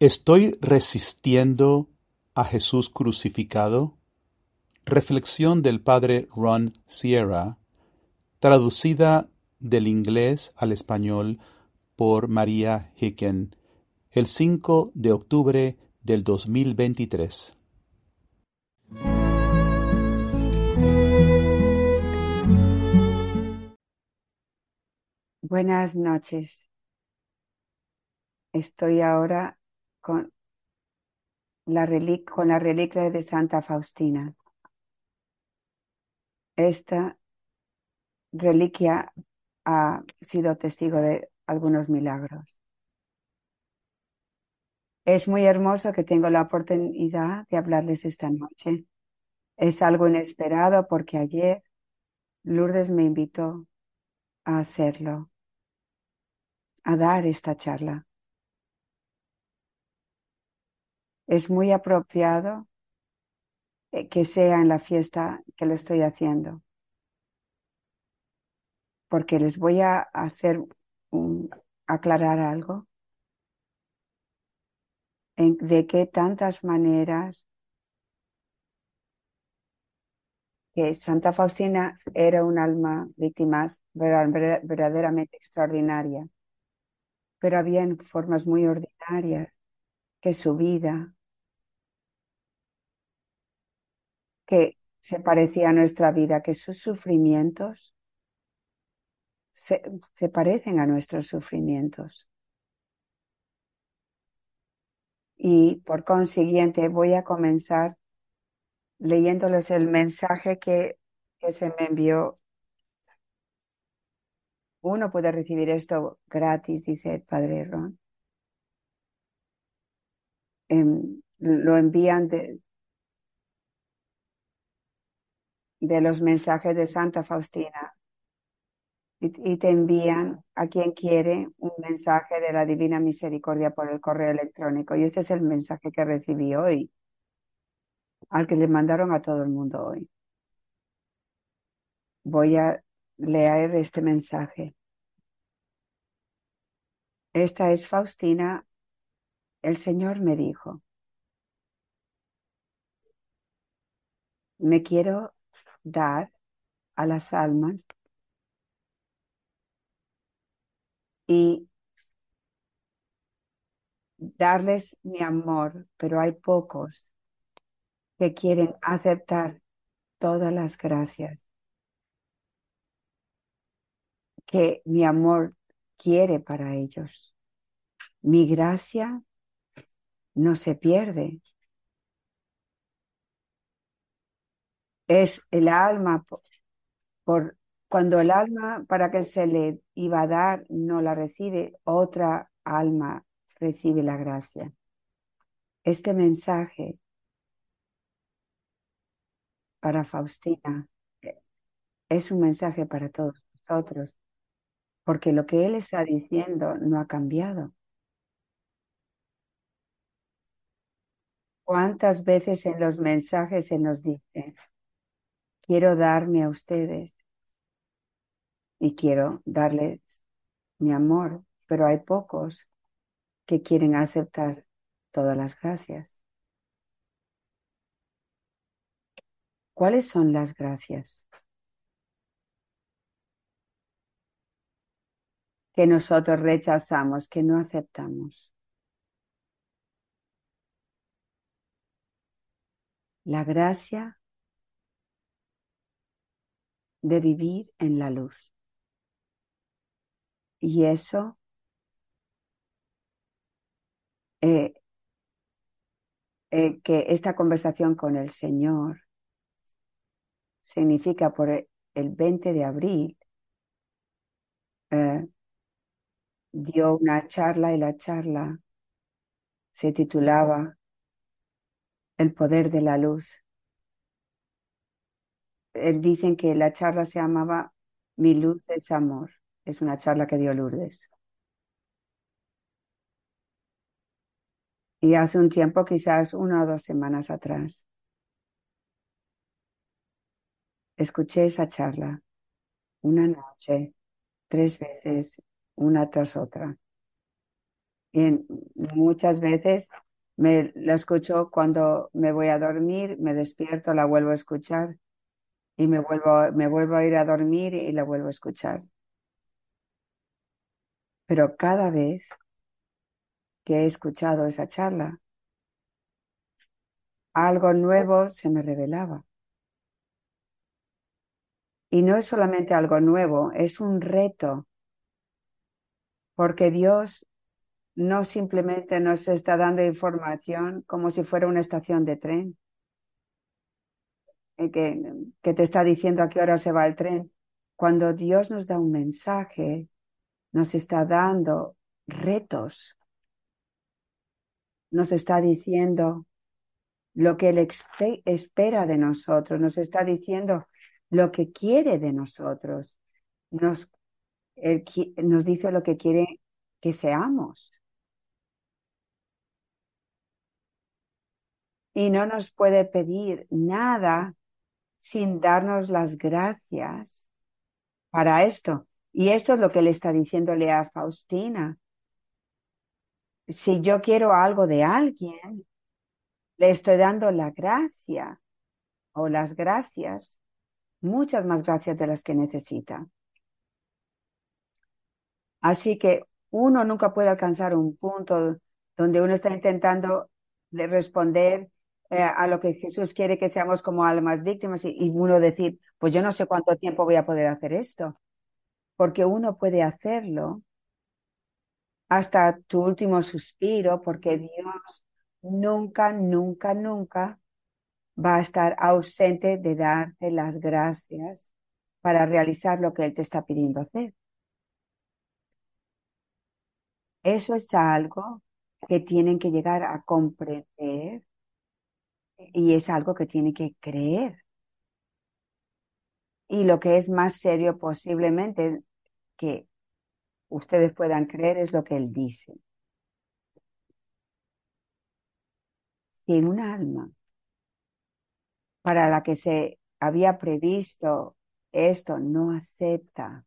¿Estoy resistiendo a Jesús crucificado? Reflexión del padre Ron Sierra, traducida del inglés al español por María Hicken, el 5 de octubre del 2023. Buenas noches. Estoy ahora con la, con la reliquia de Santa Faustina. Esta reliquia ha sido testigo de algunos milagros. Es muy hermoso que tengo la oportunidad de hablarles esta noche. Es algo inesperado porque ayer Lourdes me invitó a hacerlo, a dar esta charla. Es muy apropiado eh, que sea en la fiesta que lo estoy haciendo. Porque les voy a hacer aclarar algo de qué tantas maneras que Santa Faustina era un alma víctima verdaderamente extraordinaria, pero había formas muy ordinarias que su vida, que se parecía a nuestra vida, que sus sufrimientos se, parecen a nuestros sufrimientos. Y por consiguiente voy a comenzar leyéndoles el mensaje que, que se me envió. Uno puede recibir esto gratis, dice el padre Ron. Em, lo envían de, de los mensajes de Santa Faustina y, te envían a quien quiere un mensaje de la Divina Misericordia por el correo electrónico. Y ese es el mensaje que recibí hoy, al que le mandaron a todo el mundo hoy. Voy a leer este mensaje. Esta es Faustina. El Señor me dijo, me quiero dar a las almas y darles mi amor, pero hay pocos que quieren aceptar todas las gracias que mi amor quiere para ellos. Mi gracia no se pierde, es el alma por, cuando el alma para que se le iba a dar no la recibe, otra alma recibe la gracia. Este mensaje para Faustina eh, es un mensaje para todos nosotros, porque lo que él está diciendo no ha cambiado. ¿Cuántas veces en los mensajes se nos dice, quiero darme a ustedes y quiero darles mi amor, pero hay pocos que quieren aceptar todas las gracias. ¿Cuáles son las gracias? Que nosotros rechazamos, que no aceptamos. La gracia de vivir en la luz. Y eso eh, eh, que esta conversación con el Señor significa por el 20 de abril, eh, dio una charla y la charla se titulaba El poder de la luz. Eh, dicen que la charla se llamaba Mi luz es amor. Es una charla que dio Lourdes. Y hace un tiempo, quizás una o dos semanas atrás, escuché esa charla una noche, tres veces, una tras otra. Y muchas veces me la escucho cuando me voy a dormir, me despierto, la vuelvo a escuchar y me vuelvo, me vuelvo a ir a dormir y la vuelvo a escuchar. Pero cada vez que he escuchado esa charla, algo nuevo se me revelaba. Y no es solamente algo nuevo, es un reto, porque Dios no simplemente nos está dando información como si fuera una estación de tren, que, que te está diciendo a qué hora se va el tren. Cuando Dios nos da un mensaje, nos está dando retos, nos está diciendo lo que Él espera de nosotros, nos está diciendo lo que quiere de nosotros, nos, él, nos dice lo que quiere que seamos. Y no nos puede pedir nada sin darnos las gracias para esto. Y esto es lo que le está diciéndole a Faustina. Si yo quiero algo de alguien, le estoy dando la gracia o las gracias, muchas más gracias de las que necesita. Así que uno nunca puede alcanzar un punto donde uno está intentando responder eh, a lo que Jesús quiere que seamos como almas víctimas y, y uno decir, pues yo no sé cuánto tiempo voy a poder hacer esto porque uno puede hacerlo hasta tu último suspiro, porque Dios nunca, nunca, nunca va a estar ausente de darte las gracias para realizar lo que Él te está pidiendo hacer. Eso es algo que tienen que llegar a comprender y es algo que tienen que creer. Y lo que es más serio posiblemente que ustedes puedan creer es lo que él dice. Si en un alma para la que se había previsto esto no acepta,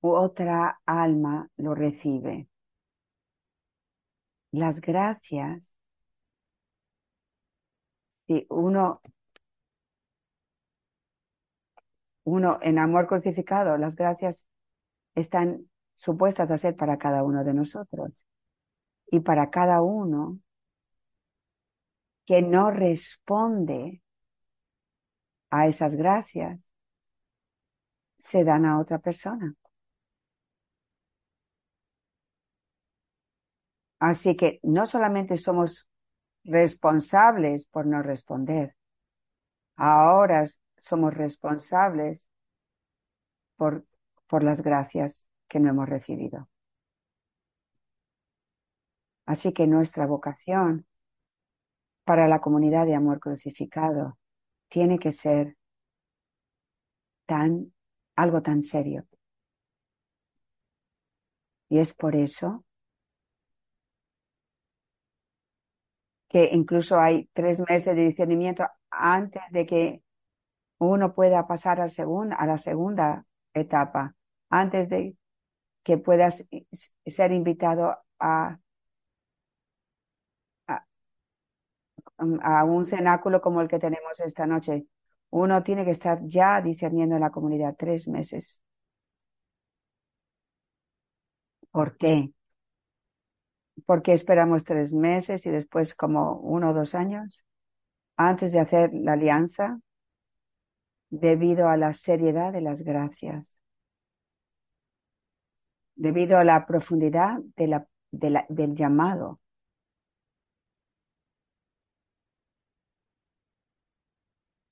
otra alma lo recibe. Las gracias, si uno uno en amor crucificado, las gracias están supuestas a ser para cada uno de nosotros. Y para cada uno que no responde a esas gracias, se dan a otra persona. Así que no solamente somos responsables por no responder, ahora somos responsables por, por las gracias que no hemos recibido. Así que nuestra vocación para la comunidad de amor crucificado tiene que ser tan algo tan serio. Y es por eso que incluso hay tres meses de discernimiento antes de que uno pueda pasar al a la segunda etapa antes de que puedas ser invitado a, a, un cenáculo como el que tenemos esta noche. Uno tiene que estar ya discerniendo en la comunidad tres meses. ¿Por qué? ¿Por qué esperamos tres meses y después como uno o dos años antes de hacer la alianza? debido a la seriedad de las gracias, debido a la profundidad del llamado.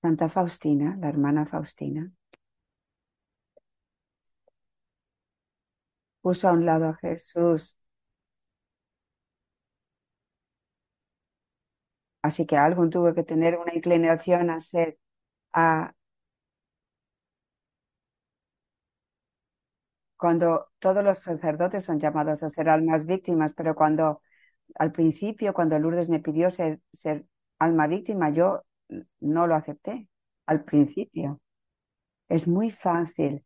Santa Faustina, la hermana Faustina, puso a un lado a Jesús. Así que algo tuvo que tener una inclinación a ser a cuando todos los sacerdotes son llamados a ser almas víctimas, pero cuando al principio, cuando Lourdes me pidió ser, ser alma víctima, yo no lo acepté al principio. Es muy fácil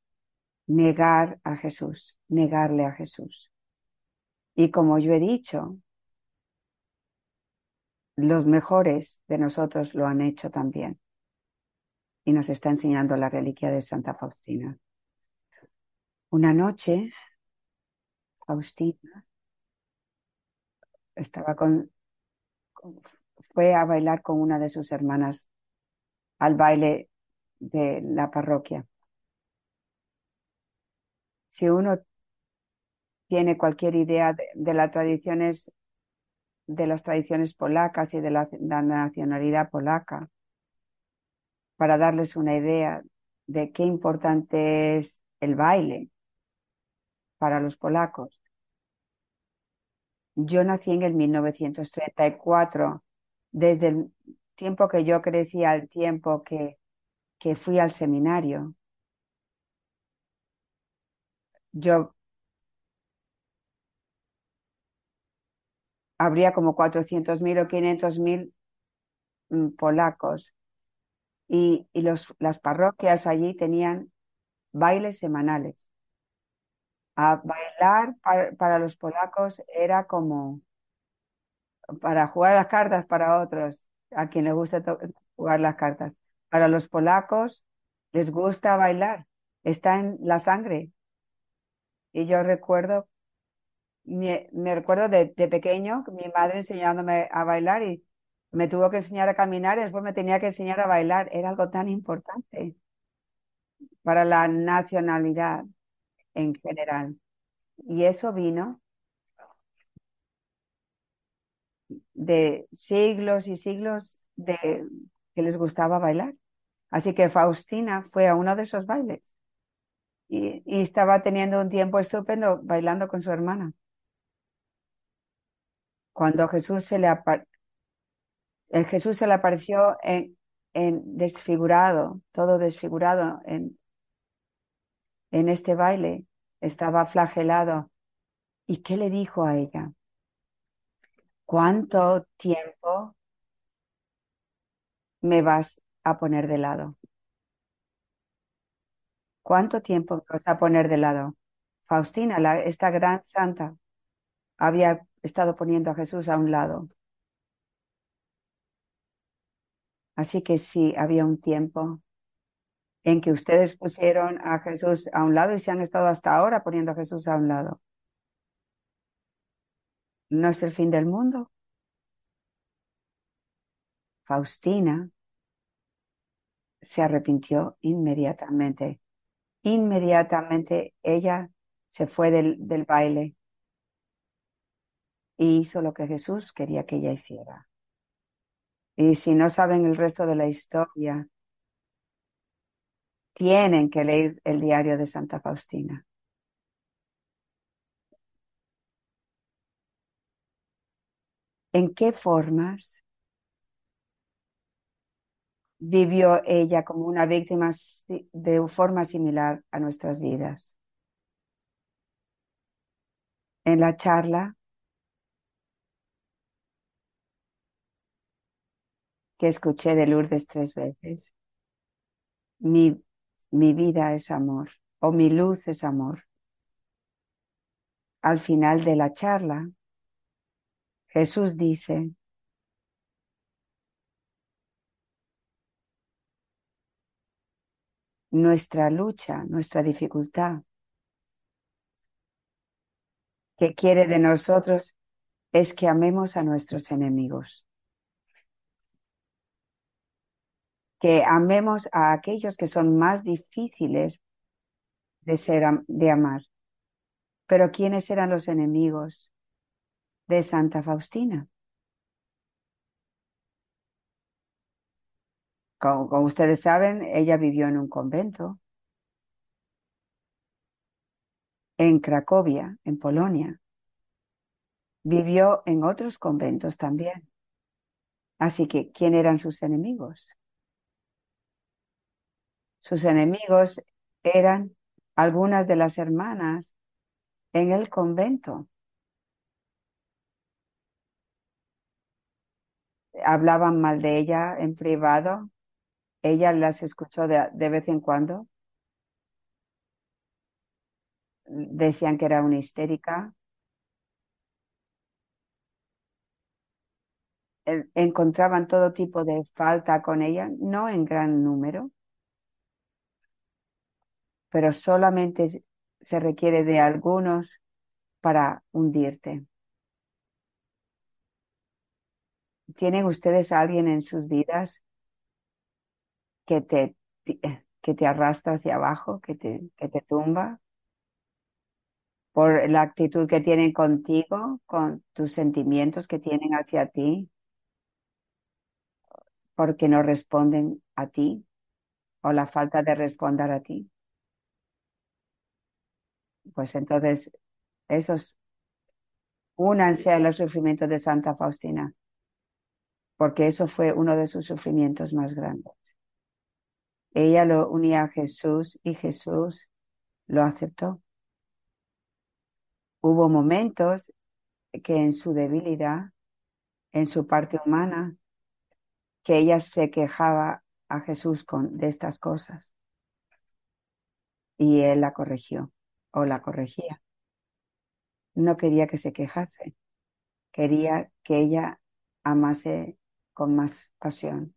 negar a Jesús, negarle a Jesús. Y como yo he dicho, los mejores de nosotros lo han hecho también. Y nos está enseñando la reliquia de Santa Faustina. Una noche, Faustina estaba con, fue a bailar con una de sus hermanas al baile de la parroquia. Si uno tiene cualquier idea de, de las tradiciones de las tradiciones polacas y de la, nacionalidad polaca, para darles una idea de qué importante es el baile para los polacos. Yo nací en el 1934. Desde el tiempo que yo crecí al tiempo que, que fui al seminario, yo habría como 400.000 o 500.000 mm, polacos y, y las parroquias allí tenían bailes semanales. A bailar para, los polacos era como para jugar las cartas para otros, a quien le gusta jugar las cartas. Para los polacos les gusta bailar, está en la sangre. Y yo recuerdo me, recuerdo de, de, pequeño, mi madre enseñándome a bailar y me tuvo que enseñar a caminar y después me tenía que enseñar a bailar. Era algo tan importante para la nacionalidad en general. Y eso vino de siglos y siglos de que les gustaba bailar. Así que Faustina fue a uno de esos bailes y, y estaba teniendo un tiempo estupendo bailando con su hermana cuando Jesús se le, el Jesús se le apareció en, desfigurado, todo desfigurado en, en este baile, estaba flagelado. ¿Y qué le dijo a ella? ¿Cuánto tiempo me vas a poner de lado? ¿Cuánto tiempo me vas a poner de lado? Faustina, esta gran santa, había estado poniendo a Jesús a un lado. Así que sí, había un tiempo en que ustedes pusieron a Jesús a un lado y se han estado hasta ahora poniendo a Jesús a un lado. No es el fin del mundo. Faustina se arrepintió inmediatamente. Inmediatamente ella se fue del, del baile y hizo lo que Jesús quería que ella hiciera. Y si no saben el resto de la historia, tienen que leer el diario de Santa Faustina. ¿En qué formas vivió ella como una víctima de forma similar a nuestras vidas? En la charla que escuché de Lourdes tres veces. Mi, mi vida es amor o mi luz es amor. Al final de la charla, Jesús dice, nuestra lucha, nuestra dificultad, que quiere de nosotros es que amemos a nuestros enemigos. Que amemos a aquellos que son más difíciles de, ser, de amar. Pero ¿quiénes eran los enemigos de Santa Faustina? Como, como, ustedes saben, ella vivió en un convento en Cracovia, en Polonia. Vivió en otros conventos también. Así que, ¿quién eran sus enemigos? Sus enemigos eran algunas de las hermanas en el convento. Hablaban mal de ella en privado. Ella las escuchó de, de vez en cuando. Decían que era una histérica. encontraban todo tipo de falta con ella, no en gran número, pero solamente se requiere de algunos para hundirte. ¿Tienen ustedes alguien en sus vidas que te, que te arrastra hacia abajo, que te, que te tumba? Por la actitud que tienen contigo, con tus sentimientos que tienen hacia ti, porque no responden a ti o la falta de responder a ti. Pues entonces, esos, únanse al sufrimiento de Santa Faustina porque eso fue uno de sus sufrimientos más grandes. Ella lo unía a Jesús y Jesús lo aceptó. Hubo momentos que en su debilidad, en su parte humana, que ella se quejaba a Jesús con, de estas cosas. Y él la corrigió o la corregía. No quería que se quejase, quería que ella amase con más pasión,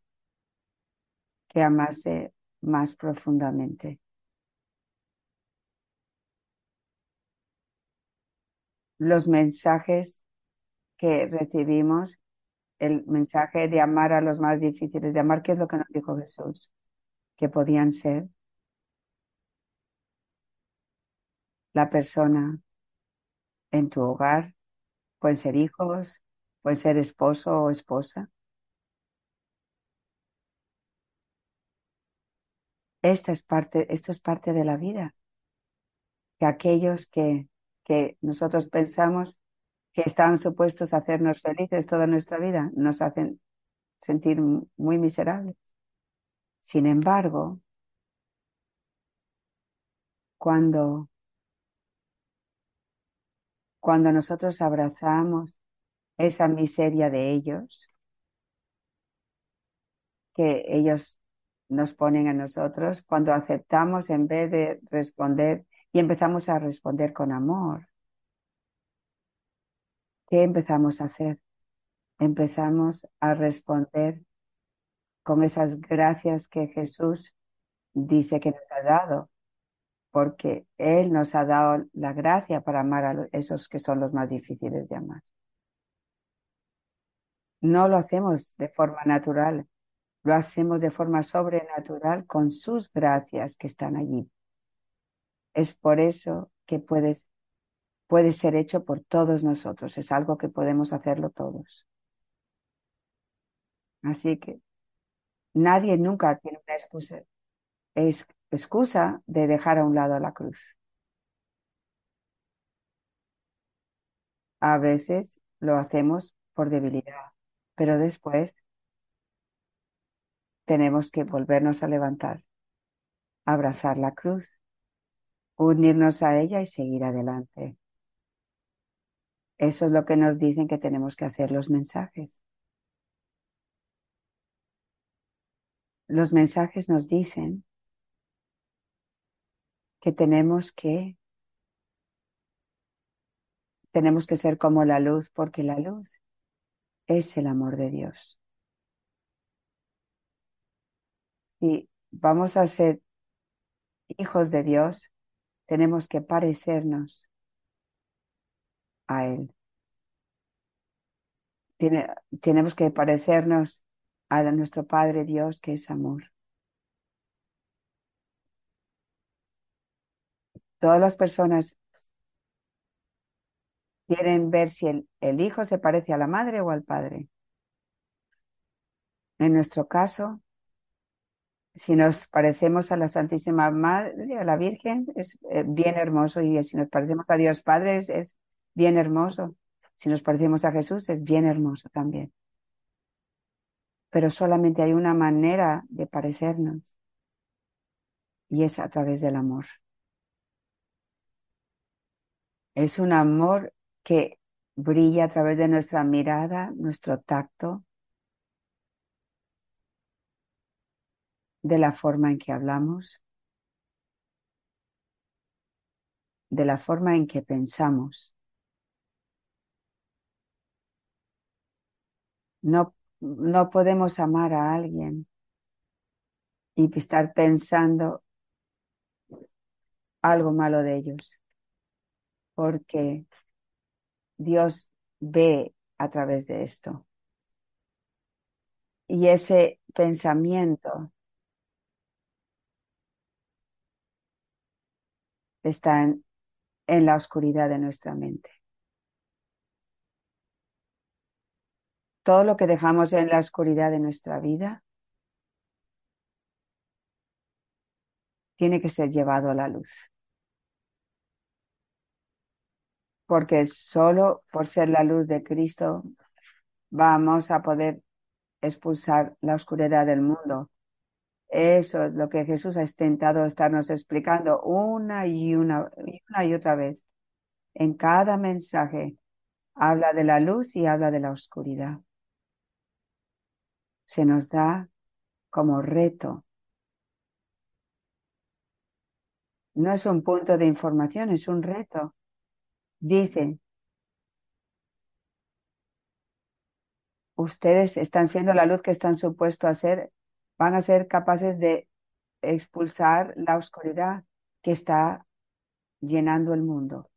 que amase más profundamente. Los mensajes que recibimos, el mensaje de amar a los más difíciles de amar, ¿qué es lo que nos dijo Jesús? Que podían ser la persona en tu hogar, pueden ser hijos, pueden ser esposo o esposa, Esta es parte, esto es parte de la vida. Que aquellos que, que nosotros pensamos que están supuestos a hacernos felices toda nuestra vida, nos hacen sentir muy miserables. Sin embargo, cuando, cuando nosotros abrazamos esa miseria de ellos, que ellos nos ponen a nosotros cuando aceptamos en vez de responder y empezamos a responder con amor. ¿Qué empezamos a hacer? Empezamos a responder con esas gracias que Jesús dice que nos ha dado, porque Él nos ha dado la gracia para amar a esos que son los más difíciles de amar. No lo hacemos de forma natural, lo hacemos de forma sobrenatural con sus gracias que están allí. Es por eso que puedes, puede ser hecho por todos nosotros. Es algo que podemos hacerlo todos. Así que nadie nunca tiene una excusa, es excusa de dejar a un lado la cruz. A veces lo hacemos por debilidad, pero después tenemos que volvernos a levantar, abrazar la cruz, unirnos a ella y seguir adelante. Eso es lo que nos dicen que tenemos que hacer los mensajes. Los mensajes nos dicen que tenemos que tenemos que ser como la luz porque la luz es el amor de Dios. Si vamos a ser hijos de Dios, tenemos que parecernos a Él. tenemos que parecernos a nuestro Padre Dios, que es amor. Todas las personas quieren ver si el hijo se parece a la madre o al padre. En nuestro caso, si nos parecemos a la Santísima Madre, a la Virgen, es eh, bien hermoso. Y si nos parecemos a Dios Padre, es, bien hermoso. Si nos parecemos a Jesús, es bien hermoso también. Pero solamente hay una manera de parecernos. Y es a través del amor. Es un amor que brilla a través de nuestra mirada, nuestro tacto, de la forma en que hablamos, de la forma en que pensamos. No, no podemos amar a alguien y estar pensando algo malo de ellos, porque Dios ve a través de esto. Y ese pensamiento está en, en la oscuridad de nuestra mente. Todo lo que dejamos en la oscuridad de nuestra vida tiene que ser llevado a la luz. Porque solo por ser la luz de Cristo vamos a poder expulsar la oscuridad del mundo. Eso es lo que Jesús ha intentado estarnos explicando una y una, una y otra vez. En cada mensaje habla de la luz y habla de la oscuridad. Se nos da como reto No es un punto de información, es un reto. Dicen, ustedes están siendo la luz que están supuestos a ser, van a ser capaces de expulsar la oscuridad que está llenando el mundo.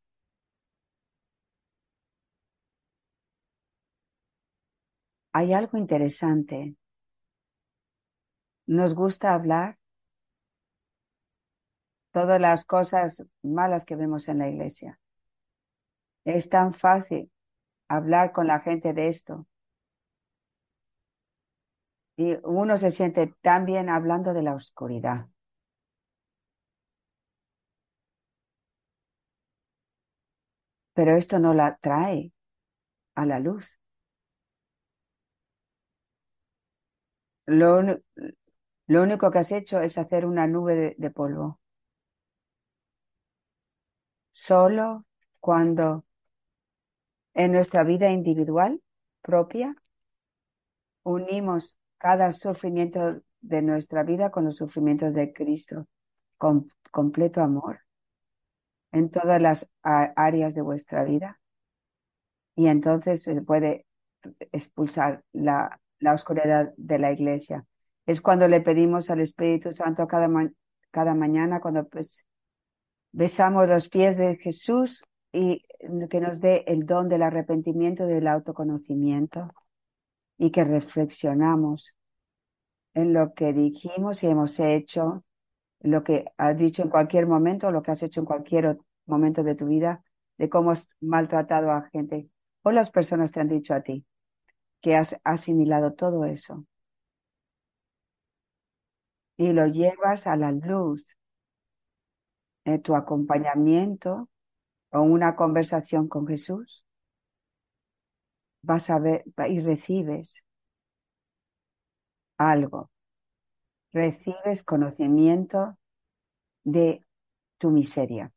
Hay algo interesante. Nos gusta hablar todas las cosas malas que vemos en la iglesia. Es tan fácil hablar con la gente de esto. Y uno se siente tan bien hablando de la oscuridad. Pero esto no la trae a la luz. Lo, lo único que has hecho es hacer una nube de polvo. Solo cuando en nuestra vida individual propia unimos cada sufrimiento de nuestra vida con los sufrimientos de Cristo, con completo amor en todas las áreas de vuestra vida. Y entonces se puede expulsar la, oscuridad de la iglesia. Es cuando le pedimos al Espíritu Santo cada, cada mañana, cuando pues besamos los pies de Jesús y que nos dé el don del arrepentimiento y del autoconocimiento y que reflexionamos en lo que dijimos y hemos hecho, lo que has dicho en cualquier momento, lo que has hecho en cualquier momento de tu vida, de cómo has maltratado a gente. O las personas te han dicho a ti que has asimilado todo eso. Y lo llevas a la luz eh, tu acompañamiento o una conversación con Jesús, vas a ver y recibes algo, recibes conocimiento de tu miseria.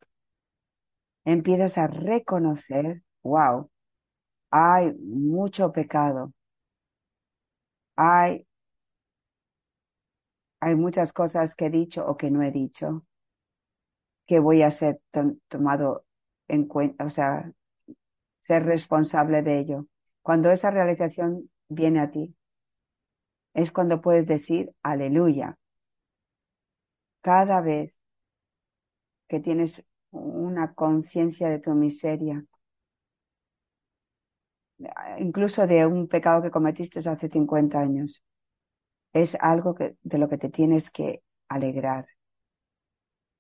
Empiezas a reconocer, wow, hay mucho pecado, hay, hay muchas cosas que he dicho o que no he dicho, que voy a ser tomado en o sea, ser responsable de ello. Cuando esa realización viene a ti, es cuando puedes decir aleluya. Cada vez que tienes una conciencia de tu miseria, incluso de un pecado que cometiste hace 50 años, es algo que, de lo que te tienes que alegrar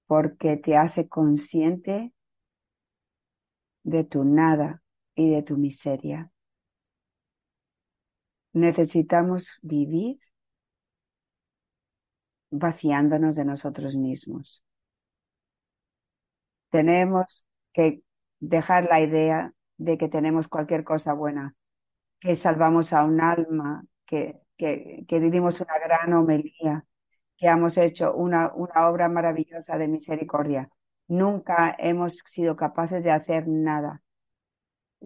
porque te hace consciente de tu nada y de tu miseria. Necesitamos vivir vaciándonos de nosotros mismos. Tenemos que dejar la idea de que tenemos cualquier cosa buena, que salvamos a un alma, que, que, que vivimos una gran homelía, que hemos hecho una, una obra maravillosa de misericordia. Nunca hemos sido capaces de hacer nada.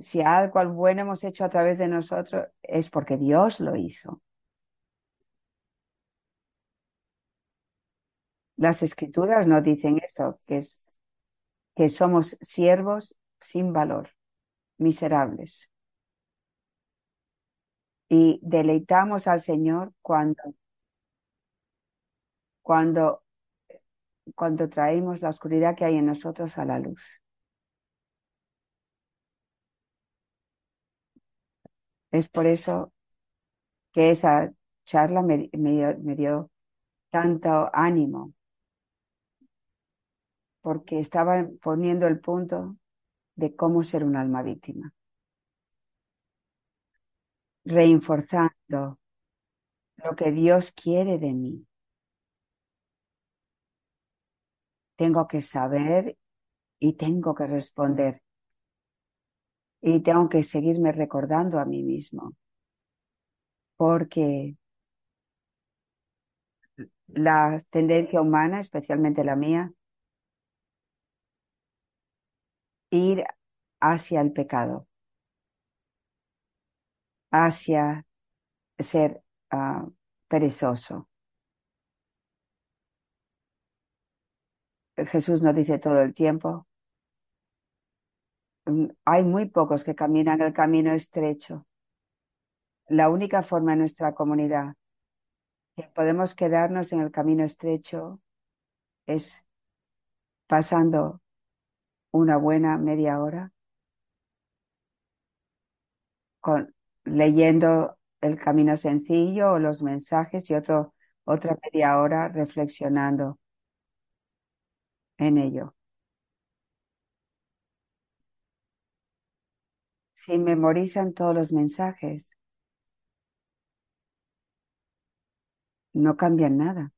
Si algo bueno hemos hecho a través de nosotros es porque Dios lo hizo. Las escrituras no dicen eso, que, que somos siervos sin valor, miserables. y deleitamos al Señor cuando, cuando, cuando traemos la oscuridad que hay en nosotros a la luz. Es por eso que esa charla me, dio tanto ánimo, porque estaba poniendo el punto de cómo ser un alma víctima. Reinforzando lo que Dios quiere de mí. Tengo que saber y tengo que responder. Y tengo que seguirme recordando a mí mismo. Porque la tendencia humana, especialmente la mía, ir hacia el pecado, hacia ser ah, perezoso. Jesús nos dice todo el tiempo, mm, hay muy pocos que caminan el camino estrecho. La única forma en nuestra comunidad que podemos quedarnos en el camino estrecho es pasando una buena media hora leyendo el camino sencillo o los mensajes y otro, otra media hora reflexionando en ello. Si memorizan todos los mensajes, no cambian nada.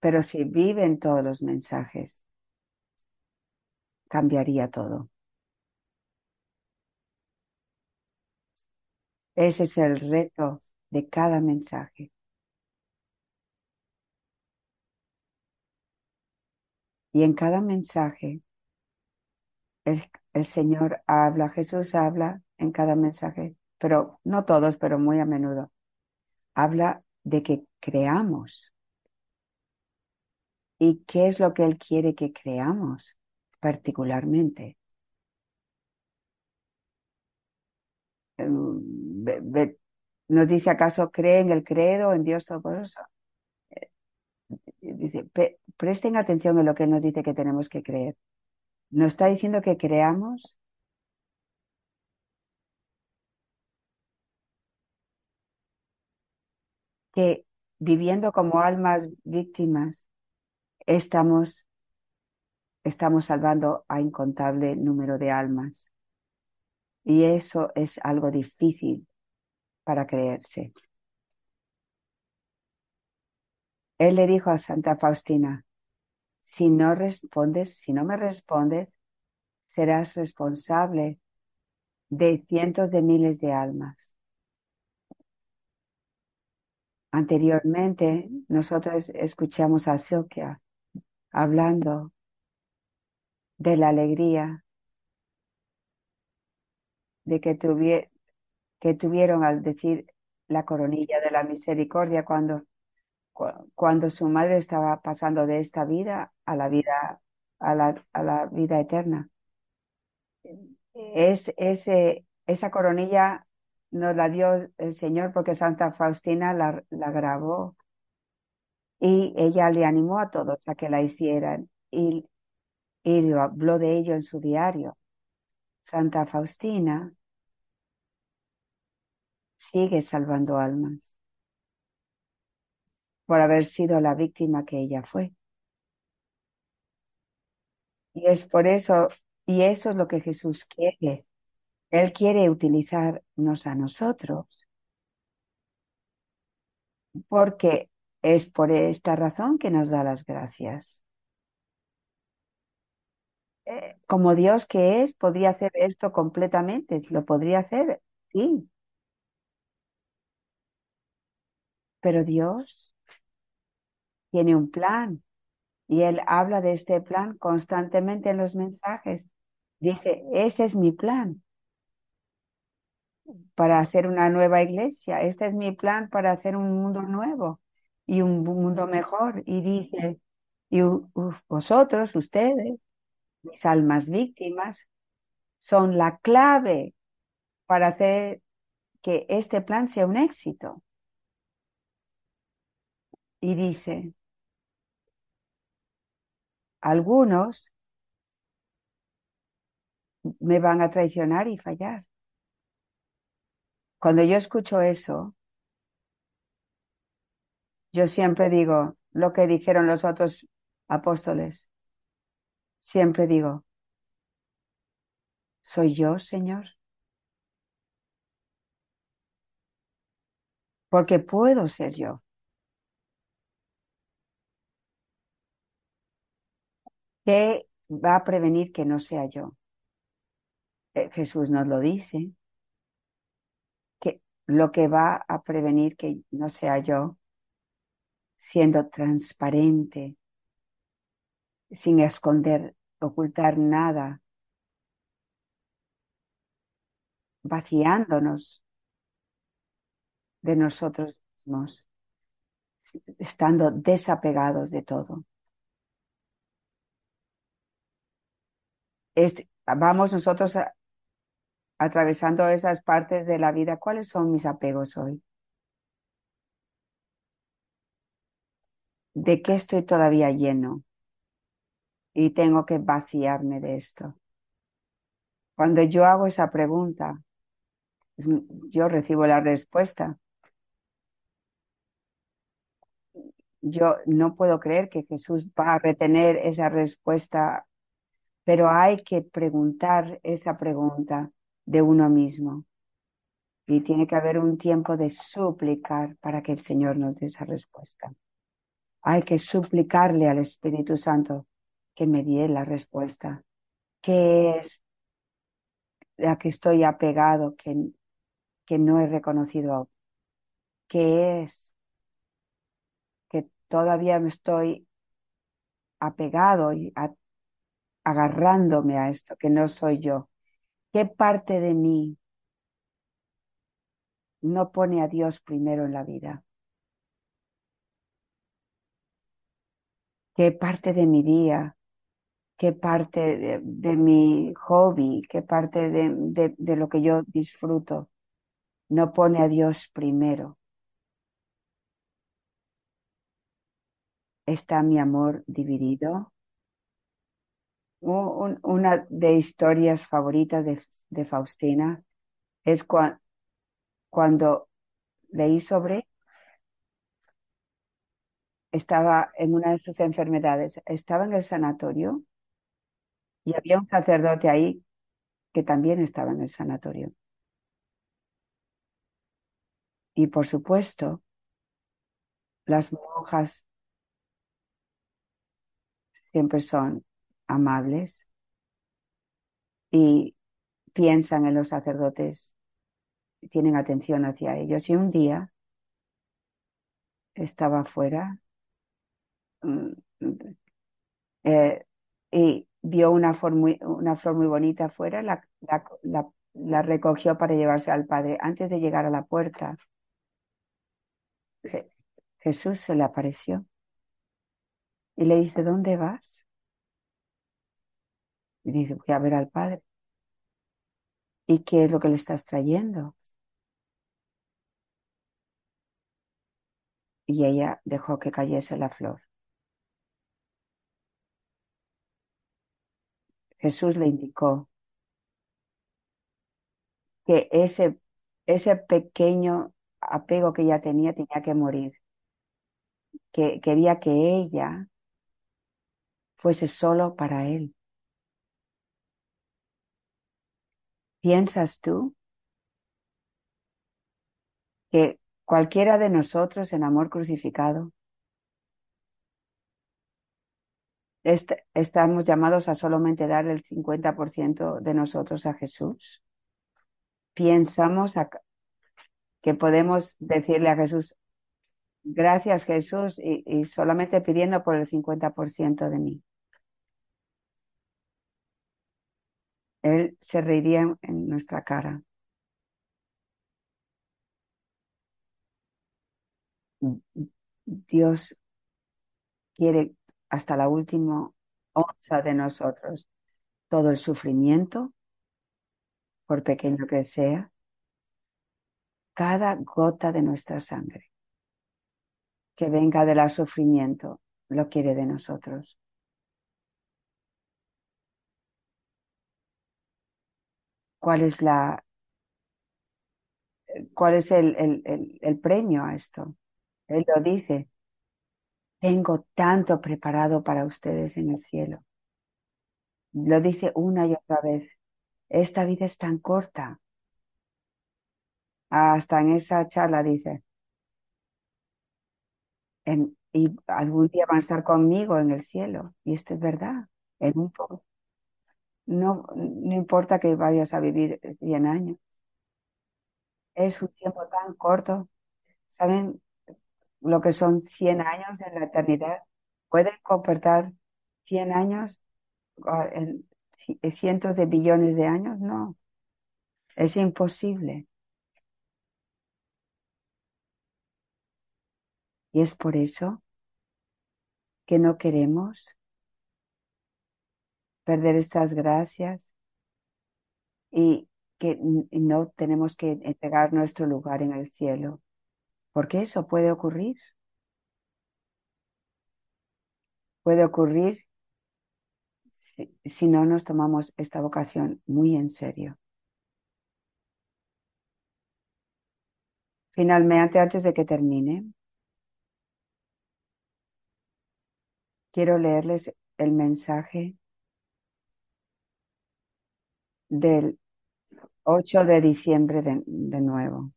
Pero si viven todos los mensajes, cambiaría todo. Ese es el reto de cada mensaje. Y en cada mensaje, el, el, Señor habla, Jesús habla en cada mensaje, pero no todos, pero muy a menudo. Habla de que creamos. ¿Y qué es lo que Él quiere que creamos particularmente? Em, ¿Nos dice acaso cree en el credo, en Dios Todopoderoso? Presten atención en lo que nos dice que tenemos que creer. Nos está diciendo que creamos que viviendo como almas víctimas estamos, estamos salvando a incontable número de almas. Y eso es algo difícil para creerse. Él le dijo a Santa Faustina, si no respondes, si no me respondes, serás responsable de cientos de miles de almas. Anteriormente, nosotros escuchamos a Silkia hablando de la alegría de que, que tuvieron al decir la coronilla de la misericordia cuando, cuando su madre estaba pasando de esta vida a la vida, a la, a la vida eterna. Es, ese, esa coronilla nos la dio el Señor porque Santa Faustina la, la grabó y ella le animó a todos a que la hicieran y, y habló de ello en su diario. Santa Faustina sigue salvando almas por haber sido la víctima que ella fue. Y es por eso, y eso es lo que Jesús quiere, él quiere utilizarnos a nosotros porque es por esta razón que nos da las gracias. Eh, como Dios que es, podría hacer esto completamente, lo podría hacer, sí. Pero Dios tiene un plan y Él habla de este plan constantemente en los mensajes. Dice, ese es mi plan para hacer una nueva iglesia. Este es mi plan para hacer un mundo nuevo y un mundo mejor. Y dice, y vosotros, ustedes, mis almas víctimas, son la clave para hacer que este plan sea un éxito. Y dice, algunos me van a traicionar y fallar. Cuando yo escucho eso, yo siempre digo lo que dijeron los otros apóstoles. Siempre digo, ¿soy yo, Señor? Porque puedo ser yo. ¿Qué va a prevenir que no sea yo? Eh, Jesús nos lo dice. Que lo que va a prevenir que no sea yo, siendo transparente, sin esconder, ocultar nada, vaciándonos de nosotros mismos, estando desapegados de todo. Vamos nosotros atravesando esas partes de la vida. ¿Cuáles son mis apegos hoy? ¿De qué estoy todavía lleno? Y tengo que vaciarme de esto. Cuando yo hago esa pregunta, yo recibo la respuesta. Yo no puedo creer que Jesús va a retener esa respuesta, pero hay que preguntar esa pregunta de uno mismo. Y tiene que haber un tiempo de suplicar para que el Señor nos dé esa respuesta. Hay que suplicarle al Espíritu Santo que me dé la respuesta. ¿Qué es la que estoy apegado, que, que no he reconocido? ¿Qué es que todavía me estoy apegado y agarrándome a esto, que no soy yo? ¿Qué parte de mí no pone a Dios primero en la vida? ¿Qué parte de mi día, qué parte de, mi hobby, qué parte de, de lo que yo disfruto no pone a Dios primero? ¿Está mi amor dividido? Una de historias favoritas de, Faustina es cuando leí sobre, estaba en una de sus enfermedades, estaba en el sanatorio y había un sacerdote ahí que también estaba en el sanatorio. Y por supuesto, las monjas siempre son amables y piensan en los sacerdotes, tienen atención hacia ellos. Y un día estaba afuera mm, eh, y vio una flor, muy, una flor muy bonita afuera, la, la, recogió para llevarse al padre. Antes de llegar a la puerta, Jesús se le apareció y le dice, ¿dónde vas? Y dice, voy a ver al padre. ¿Y qué es lo que le estás trayendo? Y ella dejó que cayese la flor. Jesús le indicó que ese, ese pequeño apego que ella tenía tenía que morir, que quería que ella fuese solo para él. ¿Piensas tú que cualquiera de nosotros en amor crucificado estamos llamados a solamente dar el 50% de nosotros a Jesús? ¿Pensamos que podemos decirle a Jesús, gracias Jesús, y, y solamente pidiendo por el 50% de mí? Él se reiría en nuestra cara. Dios quiere hasta la última onza de nosotros todo el sufrimiento, por pequeño que sea, cada gota de nuestra sangre que venga del sufrimiento, lo quiere de nosotros. ¿Cuál es la cuál es el, el, el premio a esto? Él lo dice. Tengo tanto preparado para ustedes en el cielo. Lo dice una y otra vez. Esta vida es tan corta. Hasta en esa charla dice, y algún día van a estar conmigo en el cielo. Y esto es verdad. En un poco. No, no importa que vayas a vivir 100 años. Es un tiempo tan corto. ¿Saben lo que son 100 años en la eternidad? ¿Pueden comportar 100 años ah, en cientos de billones de años? No. Es imposible. Y es por eso que no queremos perder estas gracias y que no tenemos que entregar nuestro lugar en el cielo, porque eso puede ocurrir. Puede ocurrir si, si no nos tomamos esta vocación muy en serio. Finalmente, antes de que termine, quiero leerles el mensaje del 8 de diciembre de, nuevo.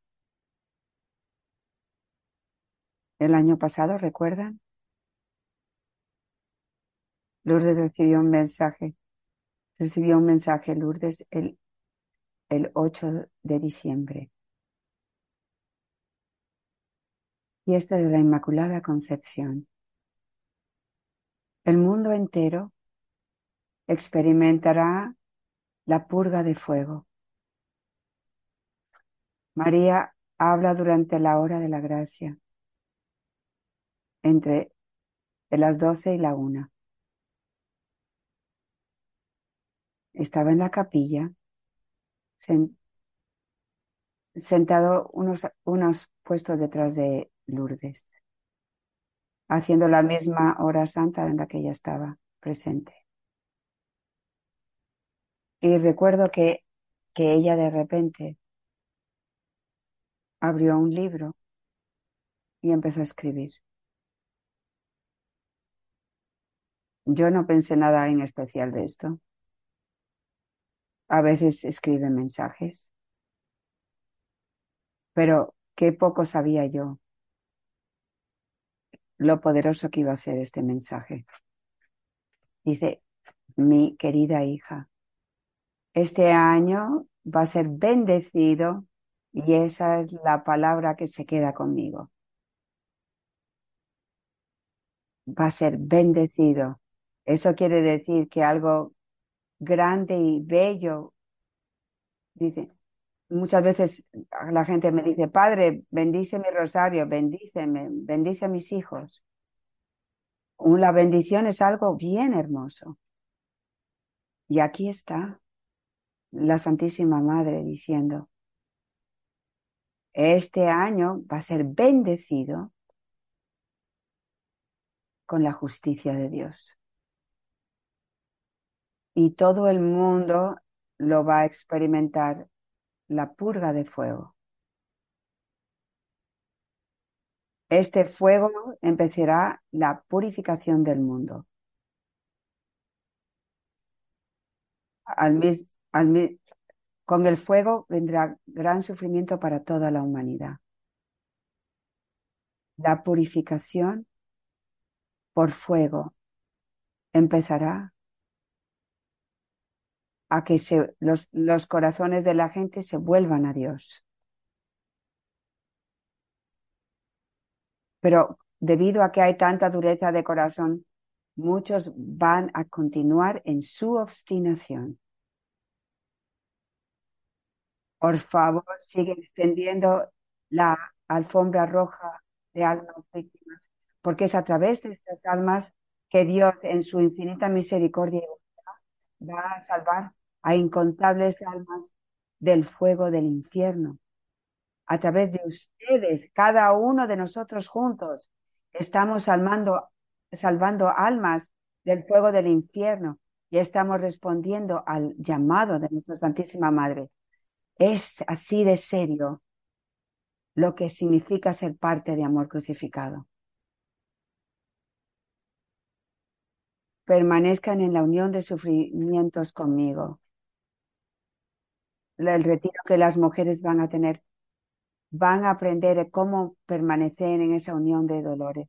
El año pasado, ¿recuerdan? Lourdes recibió un mensaje, recibió un mensaje Lourdes el, el 8 de diciembre. Y este de la Inmaculada Concepción. El mundo entero experimentará la purga de fuego. María habla durante la hora de la gracia, entre las doce y la una. Estaba en la capilla, sentado unos, unos puestos detrás de Lourdes, haciendo la misma hora santa en la que ella estaba presente. Y recuerdo que, que ella de repente abrió un libro y empezó a escribir. Yo no pensé nada en especial de esto. A veces escribe mensajes, pero qué poco sabía yo lo poderoso que iba a ser este mensaje. Dice, mi querida hija, este año va a ser bendecido y esa es la palabra que se queda conmigo. Va a ser bendecido. Eso quiere decir que algo grande y bello, dice, muchas veces la gente me dice, Padre, bendice mi rosario, bendíceme, bendice a mis hijos. La bendición es algo bien hermoso. Y aquí está la Santísima Madre diciendo, este año va a ser bendecido con la justicia de Dios. Y todo el mundo lo va a experimentar la purga de fuego. Este fuego empezará la purificación del mundo. Al, con el fuego vendrá gran sufrimiento para toda la humanidad. La purificación por fuego empezará a que los, los corazones de la gente se vuelvan a Dios. Pero debido a que hay tanta dureza de corazón, muchos van a continuar en su obstinación. Por favor, sigue extendiendo la alfombra roja de almas víctimas, porque es a través de estas almas que Dios, en su infinita misericordia va a salvar a incontables almas del fuego del infierno, a través de ustedes, cada uno de nosotros juntos, estamos salvando, salvando almas del fuego del infierno y estamos respondiendo al llamado de nuestra Santísima Madre. Es así de serio lo que significa ser parte de amor crucificado. Permanezcan en la unión de sufrimientos conmigo. El retiro que las mujeres van a tener, van a aprender cómo permanecer en esa unión de dolores.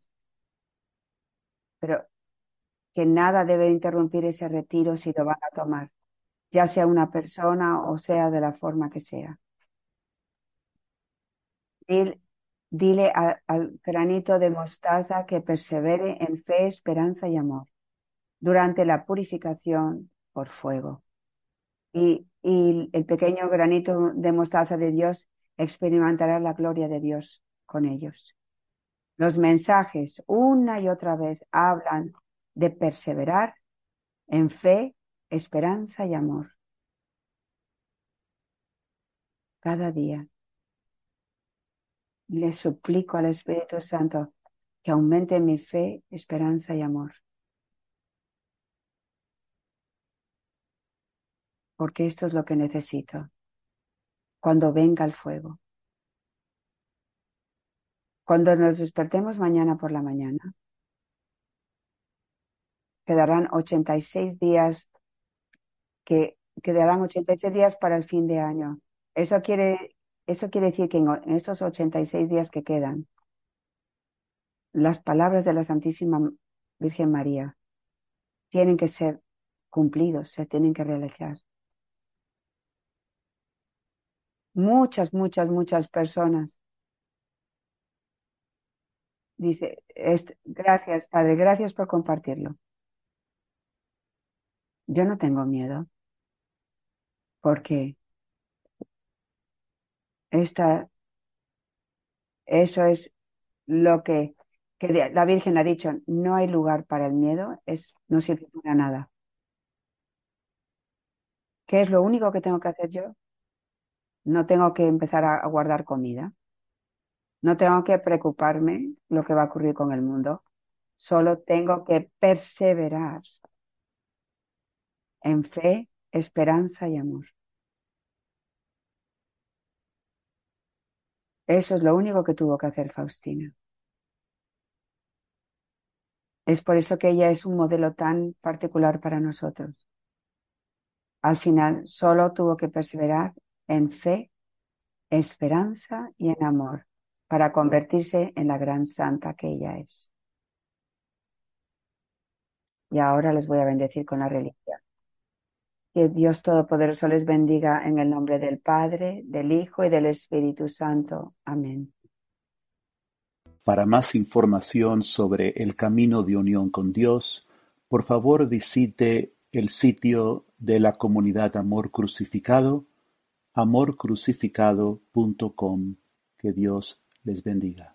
Pero que nada debe interrumpir ese retiro si lo van a tomar, ya sea una persona o sea de la forma que sea. Dile, al granito de mostaza que persevere en fe, esperanza y amor durante la purificación por fuego. Y, y el pequeño granito de mostaza de Dios experimentará la gloria de Dios con ellos. Los mensajes una y otra vez hablan de perseverar en fe, esperanza y amor. Cada día le suplico al Espíritu Santo que aumente mi fe, esperanza y amor. Porque esto es lo que necesito cuando venga el fuego. Cuando nos despertemos mañana por la mañana, quedarán 86 días que quedarán 86 días para el fin de año. Eso quiere, eso quiere decir que en, estos 86 días que quedan, las palabras de la Santísima Virgen María tienen que ser cumplidos, se tienen que realizar. Muchas, muchas, muchas personas. Dice, gracias, Padre, gracias por compartirlo. Yo no tengo miedo porque esta, eso es lo que, que la Virgen ha dicho, no hay lugar para el miedo, es, no sirve para nada. ¿Qué es lo único que tengo que hacer yo? No tengo que empezar a, a guardar comida. No tengo que preocuparme lo que va a ocurrir con el mundo. Solo tengo que perseverar en fe, esperanza y amor. Eso es lo único que tuvo que hacer Faustina. Es por eso que ella es un modelo tan particular para nosotros. Al final solo tuvo que perseverar en fe, esperanza y en amor para convertirse en la gran santa que ella es. Y ahora les voy a bendecir con la religión. Que Dios Todopoderoso les bendiga en el nombre del Padre, del Hijo y del Espíritu Santo. Amén. Para más información sobre el camino de unión con Dios, por favor visite el sitio de la comunidad Amor Crucificado, amorcrucificado.com. Que Dios les bendiga.